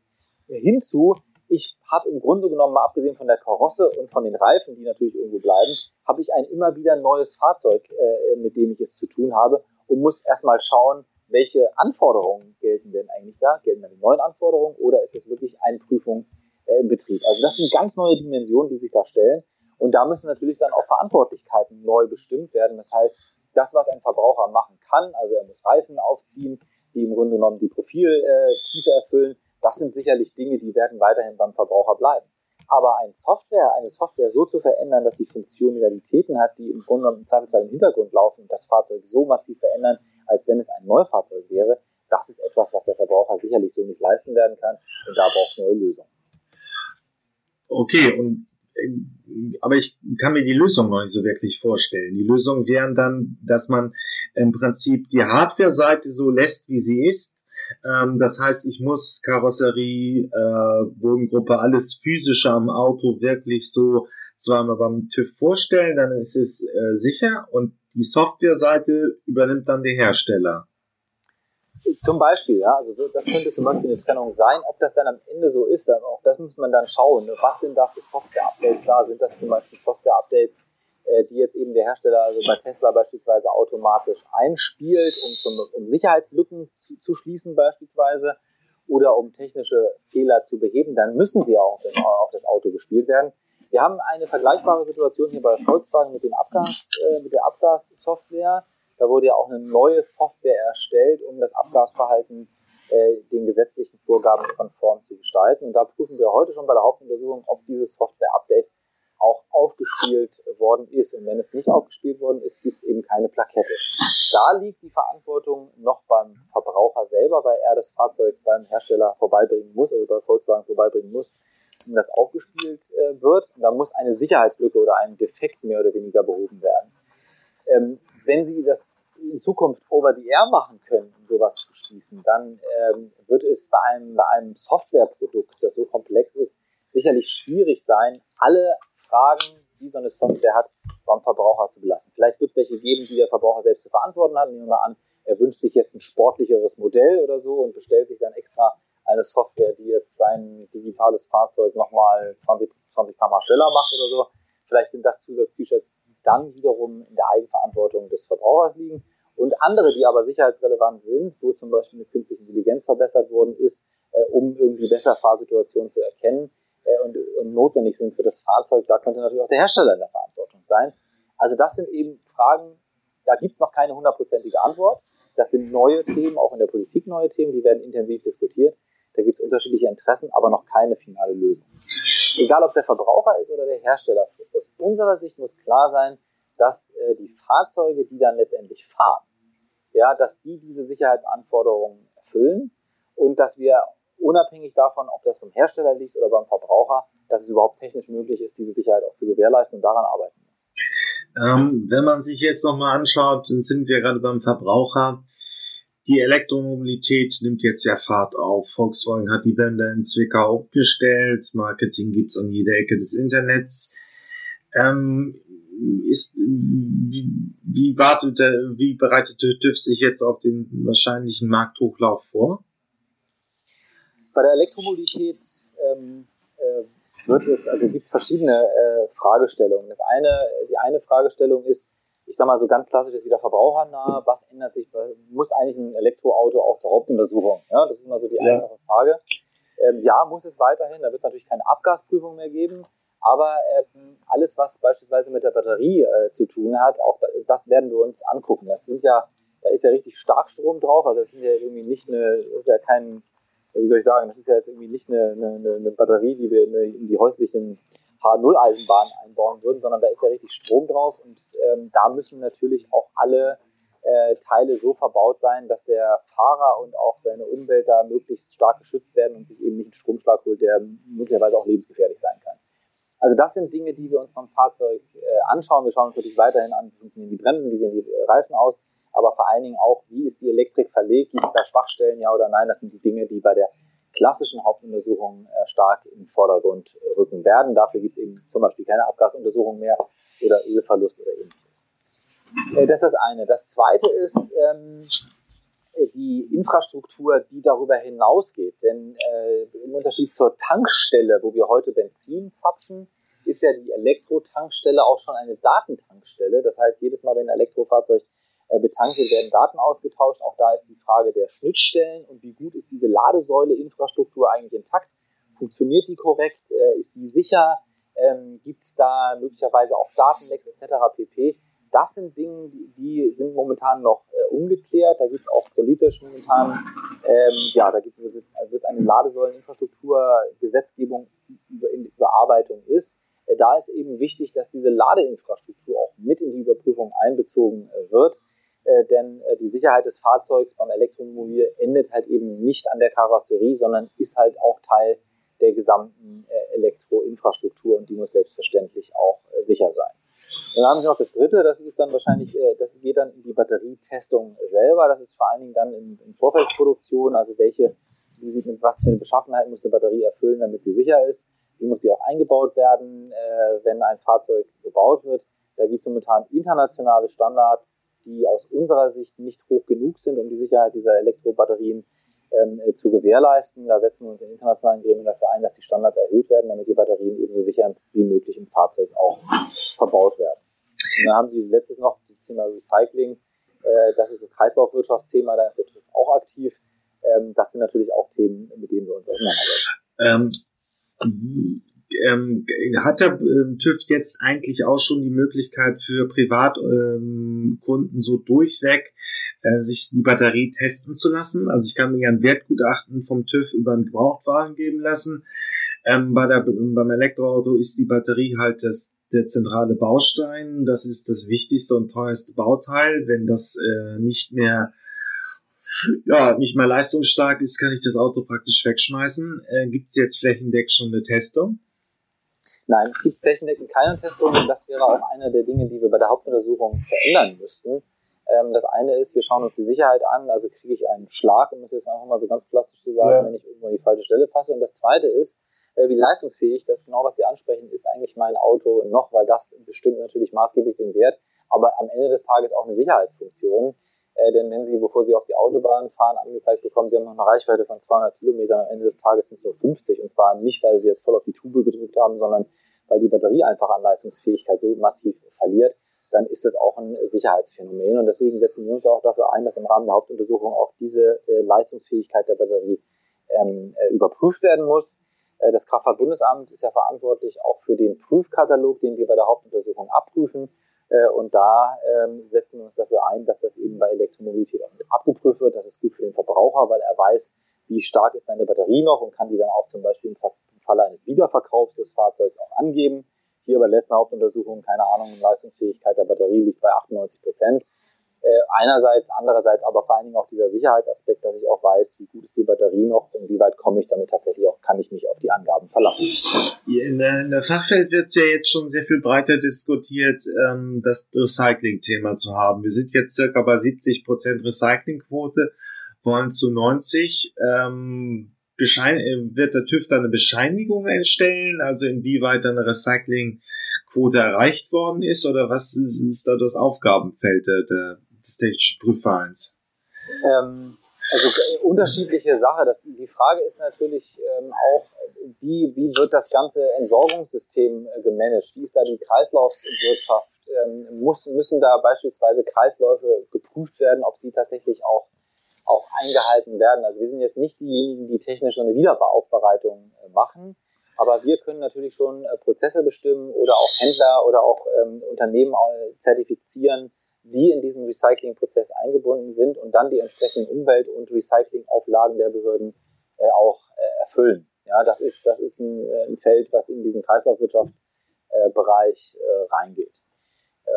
Hinzu, ich habe im Grunde genommen, mal abgesehen von der Karosse und von den Reifen, die natürlich irgendwo bleiben, habe ich ein immer wieder neues Fahrzeug, äh, mit dem ich es zu tun habe und muss erstmal schauen, welche Anforderungen gelten denn eigentlich da? Gelten da die neuen Anforderungen oder ist es wirklich eine Prüfung äh, im Betrieb? Also das sind ganz neue Dimensionen, die sich da stellen. Und da müssen natürlich dann auch Verantwortlichkeiten neu bestimmt werden. Das heißt, das, was ein Verbraucher machen kann, also er muss Reifen aufziehen, die im Grunde genommen die Profiltiefe erfüllen, das sind sicherlich Dinge, die werden weiterhin beim Verbraucher bleiben. Aber eine Software, eine Software so zu verändern, dass sie Funktionalitäten hat, die im Grunde genommen im Zweifelsfall im Hintergrund laufen und das Fahrzeug so massiv verändern, als wenn es ein Neufahrzeug wäre, das ist etwas, was der Verbraucher sicherlich so nicht leisten werden kann und da braucht es neue Lösungen. Okay, und aber ich kann mir die Lösung noch nicht so wirklich vorstellen. Die Lösung wären dann, dass man im Prinzip die Hardware-Seite so lässt, wie sie ist. Ähm, das heißt, ich muss Karosserie, äh, Bodengruppe, alles physische am Auto wirklich so zweimal beim TÜV vorstellen, dann ist es äh, sicher und die Software-Seite übernimmt dann der Hersteller. Zum Beispiel, ja, also das könnte zum Beispiel eine Trennung sein. Ob das dann am Ende so ist, auch das muss man dann schauen. Ne? Was sind da für Software-Updates da? Sind das zum Beispiel Software-Updates, äh, die jetzt eben der Hersteller, also bei Tesla beispielsweise, automatisch einspielt, um, zum, um Sicherheitslücken zu, zu schließen beispielsweise oder um technische Fehler zu beheben, dann müssen sie auch auf das Auto gespielt werden. Wir haben eine vergleichbare Situation hier bei Volkswagen mit dem Abgas, äh, mit der Abgassoftware. Da wurde ja auch eine neue Software erstellt, um das Abgasverhalten äh, den gesetzlichen Vorgaben konform zu gestalten. Und da prüfen wir heute schon bei der Hauptuntersuchung, ob dieses Software-Update auch aufgespielt worden ist. Und wenn es nicht aufgespielt worden ist, gibt es eben keine Plakette. Da liegt die Verantwortung noch beim Verbraucher selber, weil er das Fahrzeug beim Hersteller vorbeibringen muss, also bei Volkswagen vorbeibringen muss, um das aufgespielt äh, wird. Und da muss eine Sicherheitslücke oder ein Defekt mehr oder weniger behoben werden. Ähm, wenn Sie das in Zukunft over the air machen können, um sowas zu schließen, dann ähm, wird es bei einem, bei einem Softwareprodukt, das so komplex ist, sicherlich schwierig sein, alle Fragen, die so eine Software hat, beim Verbraucher zu belassen. Vielleicht wird es welche geben, die der Verbraucher selbst zu verantworten hat. Nehmen wir mal an, er wünscht sich jetzt ein sportlicheres Modell oder so und bestellt sich dann extra eine Software, die jetzt sein digitales Fahrzeug nochmal 20, 20 km schneller macht oder so. Vielleicht sind das Zusatzfeatures, dann wiederum in der Eigenverantwortung des Verbrauchers liegen. Und andere, die aber sicherheitsrelevant sind, wo zum Beispiel eine künstliche Intelligenz verbessert worden ist, äh, um irgendwie besser Fahrsituationen zu erkennen äh, und, und notwendig sind für das Fahrzeug, da könnte natürlich auch der Hersteller in der Verantwortung sein. Also das sind eben Fragen, da gibt's noch keine hundertprozentige Antwort. Das sind neue Themen, auch in der Politik neue Themen, die werden intensiv diskutiert. Da gibt's unterschiedliche Interessen, aber noch keine finale Lösung. Egal, ob es der Verbraucher ist oder der Hersteller. Aus unserer Sicht muss klar sein, dass äh, die Fahrzeuge, die dann letztendlich fahren, ja, dass die diese Sicherheitsanforderungen erfüllen und dass wir unabhängig davon, ob das vom Hersteller liegt oder beim Verbraucher, dass es überhaupt technisch möglich ist, diese Sicherheit auch zu gewährleisten und daran arbeiten. Ähm, wenn man sich jetzt nochmal anschaut, dann sind wir gerade beim Verbraucher. Die Elektromobilität nimmt jetzt ja Fahrt auf. Volkswagen hat die Wände in Zwickau aufgestellt. Marketing gibt's an jeder Ecke des Internets. Ähm, ist, wie, wie, wartet, wie bereitet TÜV sich jetzt auf den wahrscheinlichen Markthochlauf vor? Bei der Elektromobilität ähm, äh, wird es, also gibt es verschiedene äh, Fragestellungen. Das eine, die eine Fragestellung ist, ich sag mal so ganz klassisch ist wieder verbrauchernah, was ändert sich, muss eigentlich ein Elektroauto auch zur Hauptuntersuchung? Ja, das ist immer so die ja. einfache Frage. Ähm, ja, muss es weiterhin, da wird es natürlich keine Abgasprüfung mehr geben, aber ähm, alles, was beispielsweise mit der Batterie äh, zu tun hat, auch da, das werden wir uns angucken. Das sind ja, da ist ja richtig Starkstrom drauf, also das sind ja irgendwie nicht eine, das ist ja kein, wie soll ich sagen, das ist ja jetzt irgendwie nicht eine, eine, eine Batterie, die wir in die häuslichen H0-Eisenbahnen einbauen würden, sondern da ist ja richtig Strom drauf und ähm, da müssen natürlich auch alle äh, Teile so verbaut sein, dass der Fahrer und auch seine Umwelt da möglichst stark geschützt werden und sich eben nicht einen Stromschlag holt, der möglicherweise auch lebensgefährlich sein kann. Also das sind Dinge, die wir uns beim Fahrzeug äh, anschauen. Wir schauen uns natürlich weiterhin an, wie funktionieren die Bremsen, wie sehen die Reifen aus, aber vor allen Dingen auch, wie ist die Elektrik verlegt, gibt es da Schwachstellen, ja oder nein. Das sind die Dinge, die bei der klassischen Hauptuntersuchungen äh, stark im Vordergrund rücken werden. Dafür gibt es eben zum Beispiel keine Abgasuntersuchung mehr oder Ölverlust oder ähnliches. Äh, das ist das eine. Das zweite ist ähm, die Infrastruktur, die darüber hinausgeht. Denn äh, im Unterschied zur Tankstelle, wo wir heute Benzin zapfen, ist ja die Elektrotankstelle auch schon eine Datentankstelle. Das heißt, jedes Mal, wenn ein Elektrofahrzeug betankt wird, werden Daten ausgetauscht. Auch da ist die Frage der Schnittstellen und wie gut ist diese Ladesäule-Infrastruktur eigentlich intakt? Funktioniert die korrekt? Äh, ist die sicher? Ähm, Gibt es da möglicherweise auch Datenlecks etc. pp? Das sind Dinge, die, sind momentan noch äh, ungeklärt. Da gibt es auch politisch momentan, ähm, ja, da gibt es eine Ladesäuleninfrastruktur-Gesetzgebung in Überarbeitung ist. Äh, da ist eben wichtig, dass diese Ladeinfrastruktur auch mit in die Überprüfung einbezogen äh, wird. Äh, denn äh, die Sicherheit des Fahrzeugs beim Elektromobil endet halt eben nicht an der Karosserie, sondern ist halt auch Teil der gesamten äh, Elektroinfrastruktur und die muss selbstverständlich auch äh, sicher sein. Dann haben Sie noch das dritte, das ist dann wahrscheinlich, äh, das geht dann in die Batterietestung selber. Das ist vor allen Dingen dann in, in Vorfeldproduktion, also welche, wie sieht mit was für eine Beschaffenheit muss eine Batterie erfüllen, damit sie sicher ist. Wie muss sie auch eingebaut werden, äh, wenn ein Fahrzeug gebaut wird. Da gibt es momentan internationale Standards, die aus unserer Sicht nicht hoch genug sind, um die Sicherheit dieser Elektrobatterien ähm, äh, zu gewährleisten. Da setzen wir uns in internationalen Gremien dafür ein, dass die Standards erhöht werden, damit die Batterien ebenso sicher wie möglich im Fahrzeug auch verbaut werden. Und dann haben Sie letztes noch das Thema Recycling. Äh, das ist ein Kreislaufwirtschaftsthema, da ist der TÜV auch aktiv. Ähm, das sind natürlich auch Themen, mit denen wir uns auseinandersetzen. Ähm, ähm, hat der ähm, TÜV jetzt eigentlich auch schon die Möglichkeit für Privatkunden ähm, so durchweg äh, sich die Batterie testen zu lassen? Also ich kann mir ein Wertgutachten vom TÜV über einen Gebrauchtwagen geben lassen. Ähm, bei der, beim Elektroauto ist die Batterie halt das der zentrale Baustein. Das ist das wichtigste und teuerste Bauteil. Wenn das äh, nicht mehr ja, nicht mehr leistungsstark ist, kann ich das Auto praktisch wegschmeißen. Äh, Gibt es jetzt flächendeckend schon eine Testung? Nein, es gibt flächendeckend keine Testung und das wäre auch eine der Dinge, die wir bei der Hauptuntersuchung verändern müssten. Ähm, das eine ist, wir schauen uns die Sicherheit an, also kriege ich einen Schlag, um es jetzt einfach mal so ganz plastisch zu sagen, ja. wenn ich irgendwo an die falsche Stelle passe. Und das zweite ist, äh, wie leistungsfähig, das genau, was Sie ansprechen, ist eigentlich mein Auto noch, weil das bestimmt natürlich maßgeblich den Wert, aber am Ende des Tages auch eine Sicherheitsfunktion. Äh, denn wenn Sie, bevor Sie auf die Autobahn fahren, angezeigt bekommen, Sie haben noch eine Reichweite von 200 Kilometern, am Ende des Tages sind es nur 50. Und zwar nicht, weil Sie jetzt voll auf die Tube gedrückt haben, sondern weil die Batterie einfach an Leistungsfähigkeit so massiv verliert, dann ist das auch ein Sicherheitsphänomen. Und deswegen setzen wir uns auch dafür ein, dass im Rahmen der Hauptuntersuchung auch diese äh, Leistungsfähigkeit der Batterie ähm, äh, überprüft werden muss. Äh, das Kraftfahrtbundesamt ist ja verantwortlich auch für den Prüfkatalog, den wir bei der Hauptuntersuchung abprüfen. Äh, und da ähm, setzen wir uns dafür ein, dass das eben bei Elektromobilität auch mit abgeprüft wird. Das ist gut für den Verbraucher, weil er weiß, wie stark ist seine Batterie noch und kann die dann auch zum Beispiel im Falle eines Wiederverkaufs des Fahrzeugs auch angeben. Hier bei der letzten Hauptuntersuchung, keine Ahnung, Leistungsfähigkeit der Batterie liegt bei 98 Prozent. Äh, einerseits, andererseits aber vor allen Dingen auch dieser Sicherheitsaspekt, dass ich auch weiß, wie gut ist die Batterie noch und wie weit komme ich damit tatsächlich auch, kann ich mich auf die Angaben verlassen. In der, in der Fachwelt wird es ja jetzt schon sehr viel breiter diskutiert, ähm, das Recycling-Thema zu haben. Wir sind jetzt circa bei 70 Prozent Recyclingquote, wollen zu 90. Ähm, Beschein wird der TÜV dann eine Bescheinigung erstellen, also inwieweit eine Recyclingquote erreicht worden ist oder was ist, ist da das Aufgabenfeld der, der des technischen Prüfvereins? Ähm, also äh, unterschiedliche Sache. Das, die Frage ist natürlich ähm, auch, wie, wie wird das ganze Entsorgungssystem äh, gemanagt? Wie ist da die Kreislaufwirtschaft ähm, muss, müssen da beispielsweise Kreisläufe geprüft werden, ob sie tatsächlich auch, auch eingehalten werden. Also wir sind jetzt nicht diejenigen, die technisch eine Wiederaufbereitung äh, machen, aber wir können natürlich schon äh, Prozesse bestimmen oder auch Händler oder auch ähm, Unternehmen äh, zertifizieren, die in diesen Recyclingprozess eingebunden sind und dann die entsprechenden Umwelt- und Recyclingauflagen der Behörden äh, auch äh, erfüllen. Ja, das ist, das ist ein, äh, ein Feld, was in diesen Kreislaufwirtschaft-Bereich äh, reingeht.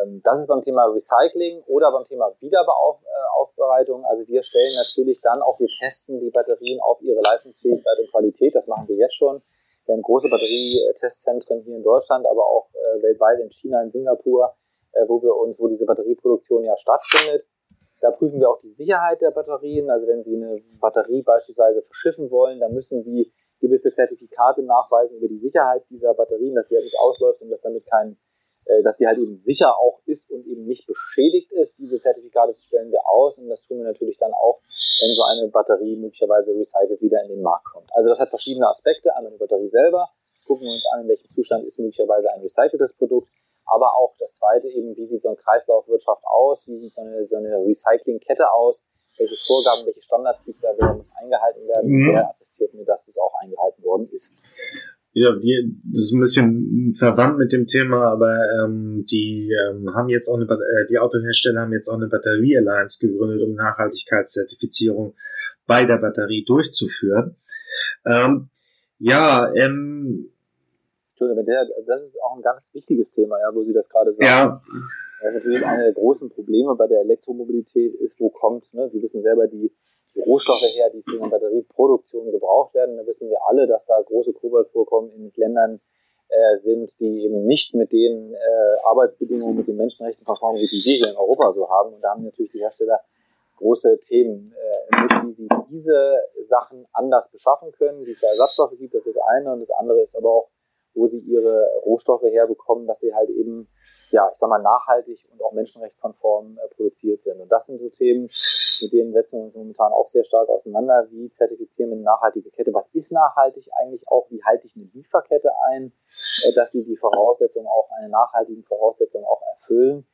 Ähm, das ist beim Thema Recycling oder beim Thema Wiederaufbereitung. Also wir stellen natürlich dann auch, wir testen die Batterien auf ihre Leistungsfähigkeit und Qualität. Das machen wir jetzt schon. Wir haben große Batterietestzentren hier in Deutschland, aber auch äh, weltweit in China, in Singapur, äh, wo wir uns, wo diese Batterieproduktion ja stattfindet. Da prüfen wir auch die Sicherheit der Batterien. Also wenn Sie eine Batterie beispielsweise verschiffen wollen, dann müssen Sie gewisse Zertifikate nachweisen über die Sicherheit dieser Batterien, dass sie halt nicht ausläuft und dass damit kein, äh, dass die halt eben sicher auch ist und eben nicht beschädigt ist. Diese Zertifikate stellen wir aus und das tun wir natürlich dann auch, wenn so eine Batterie möglicherweise recycelt wieder in den Markt kommt. Also das hat verschiedene Aspekte. Einmal die Batterie selber, gucken wir uns an, in welchem Zustand ist möglicherweise ein recyceltes Produkt aber auch das zweite eben, wie sieht so eine Kreislaufwirtschaft aus, wie sieht so eine, so eine Recyclingkette aus, welche Vorgaben, welche Standards gibt es da, wer muss eingehalten werden, mhm. wer attestiert mir, dass es auch eingehalten worden ist. Ja, wir, das ist ein bisschen verwandt mit dem Thema, aber ähm, die ähm, haben jetzt auch eine, äh, die Autohersteller haben jetzt auch eine Batterie Alliance gegründet, um Nachhaltigkeitszertifizierung bei der Batterie durchzuführen. Ähm, ja, ähm, Entschuldigung, der, das ist auch ein ganz wichtiges Thema, ja, wo Sie das gerade sagen. Ja. ja. Natürlich eine der großen Probleme bei der Elektromobilität ist, wo kommt, ne, Sie wissen selber, die, die Rohstoffe her, die für eine Batterieproduktion gebraucht werden. Da wissen wir alle, dass da große Kobaltvorkommen in Ländern äh, sind, die eben nicht mit den äh, Arbeitsbedingungen, mit den Menschenrechten verfahren, wie die wir hier in Europa so haben. Und da haben natürlich die Hersteller große Themen äh, mit, wie sie diese Sachen anders beschaffen können, wie es da Ersatzstoffe gibt, das ist das eine. Und das andere ist aber auch, wo sie ihre Rohstoffe herbekommen, dass sie halt eben, ja, ich sag mal, nachhaltig und auch menschenrechtskonform äh, produziert sind. Und das sind so Themen, mit denen setzen wir uns momentan auch sehr stark auseinander. Wie zertifizieren wir eine nachhaltige Kette? Was ist nachhaltig eigentlich auch? Wie halte ich eine Lieferkette ein, äh, dass sie die Voraussetzungen auch, eine nachhaltigen Voraussetzungen auch erfüllen?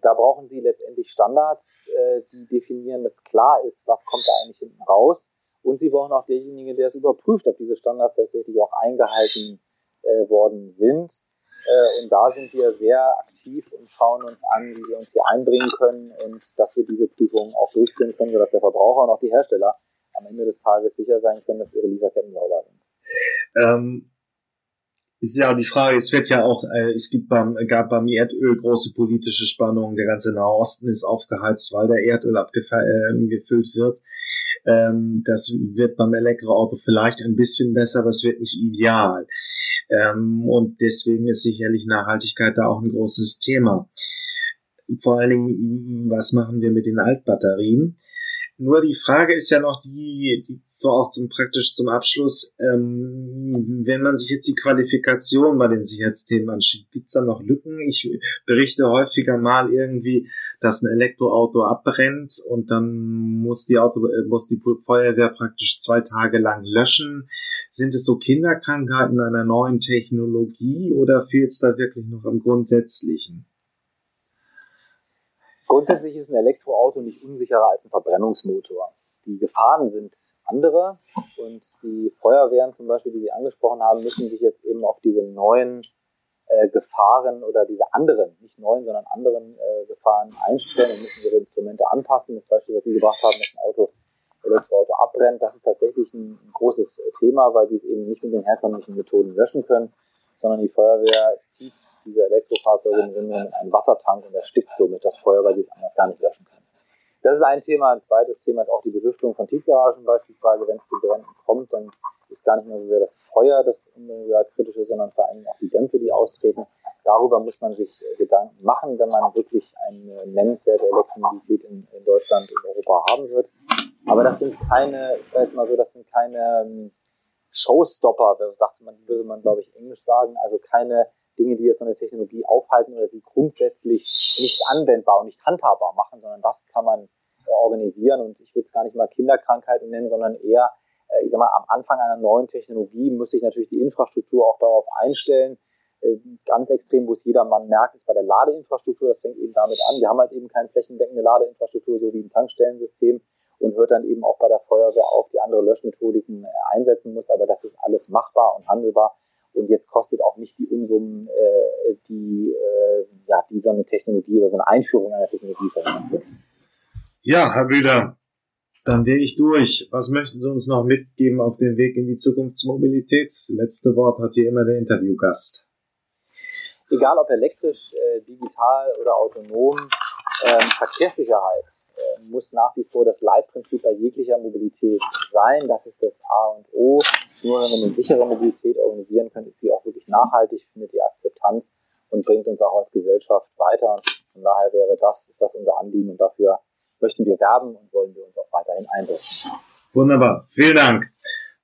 Da brauchen Sie letztendlich Standards, äh, die definieren, dass klar ist, was kommt da eigentlich hinten raus. Und Sie brauchen auch derjenige, der es überprüft, ob diese Standards tatsächlich auch eingehalten äh, worden sind. Äh, und da sind wir sehr aktiv und schauen uns an, wie wir uns hier einbringen können und dass wir diese Prüfungen auch durchführen können, sodass der Verbraucher und auch die Hersteller am Ende des Tages sicher sein können, dass ihre Lieferketten sauber sind. Ähm, ist ja auch die Frage, es wird ja auch, äh, es gibt beim, gab beim Erdöl große politische Spannungen, der ganze Nahe Osten ist aufgeheizt, weil der Erdöl abgefüllt äh, wird. Ähm, das wird beim Elektroauto vielleicht ein bisschen besser, aber es wird nicht ideal. Ähm, und deswegen ist sicherlich Nachhaltigkeit da auch ein großes Thema. Vor allen Dingen, was machen wir mit den Altbatterien? Nur die Frage ist ja noch die, die so auch zum praktisch zum Abschluss, ähm, wenn man sich jetzt die Qualifikation bei den Sicherheitsthemen anschaut, gibt's da noch Lücken? Ich berichte häufiger mal irgendwie, dass ein Elektroauto abbrennt und dann muss die Auto, äh, muss die Feuerwehr praktisch zwei Tage lang löschen. Sind es so Kinderkrankheiten einer neuen Technologie oder fehlt es da wirklich noch am Grundsätzlichen? Grundsätzlich ist ein Elektroauto nicht unsicherer als ein Verbrennungsmotor. Die Gefahren sind andere und die Feuerwehren zum Beispiel, die Sie angesprochen haben, müssen sich jetzt eben auf diese neuen äh, Gefahren oder diese anderen, nicht neuen, sondern anderen äh, Gefahren einstellen und müssen ihre Instrumente anpassen. Das Beispiel, was Sie gebracht haben, dass ein Auto, Elektroauto abbrennt, das ist tatsächlich ein, ein großes äh, Thema, weil Sie es eben nicht mit den herkömmlichen Methoden löschen können, sondern die Feuerwehr zieht diese Elektrofahrzeuge im Grunde mit einem Wassertank und erstickt somit das Feuer, weil sie es anders gar nicht löschen können. Das ist ein Thema. Ein zweites Thema ist auch die Belüftung von Tiefgaragen beispielsweise. Wenn es zu Bränden kommt, dann ist gar nicht mehr so sehr das Feuer das kritische, sondern vor allem auch die Dämpfe, die austreten. Darüber muss man sich äh, Gedanken machen, wenn man wirklich eine nennenswerte Elektromobilität in, in Deutschland und Europa haben wird. Aber das sind keine, ich sage jetzt mal so, das sind keine ähm, Showstopper, sagt man, würde man, glaube ich, Englisch sagen. Also keine Dinge, die jetzt so eine Technologie aufhalten oder sie grundsätzlich nicht anwendbar und nicht handhabbar machen, sondern das kann man äh, organisieren. Und ich würde es gar nicht mal Kinderkrankheiten nennen, sondern eher, äh, ich sag mal, am Anfang einer neuen Technologie muss sich natürlich die Infrastruktur auch darauf einstellen, Äh, ganz extrem, wo es jedermann merkt, ist bei der Ladeinfrastruktur. Das fängt eben damit an. Wir haben halt eben keine flächendeckende Ladeinfrastruktur, so wie ein Tankstellensystem und hört dann eben auch bei der Feuerwehr auf, die andere Löschmethodiken äh, einsetzen muss. Aber das ist alles machbar und handelbar. Und jetzt kostet auch nicht die Unsummen, äh, die, äh, ja, die so eine Technologie oder so eine Einführung einer Technologie wird. Ja, Herr Bühler, dann wäre ich durch. Was möchten Sie uns noch mitgeben auf dem Weg in die Zukunftsmobilität? Letzte Wort hat hier immer der Interviewgast. Egal ob elektrisch, äh, digital oder autonom, ähm, Verkehrssicherheit muss nach wie vor das Leitprinzip bei jeglicher Mobilität sein. Das ist das A und O. Nur wenn wir eine sichere Mobilität organisieren können, ist sie auch wirklich nachhaltig, findet die Akzeptanz und bringt uns auch als Gesellschaft weiter. Von daher wäre das, ist das unser Anliegen und dafür möchten wir werben und wollen wir uns auch weiterhin einsetzen. Wunderbar. Vielen Dank.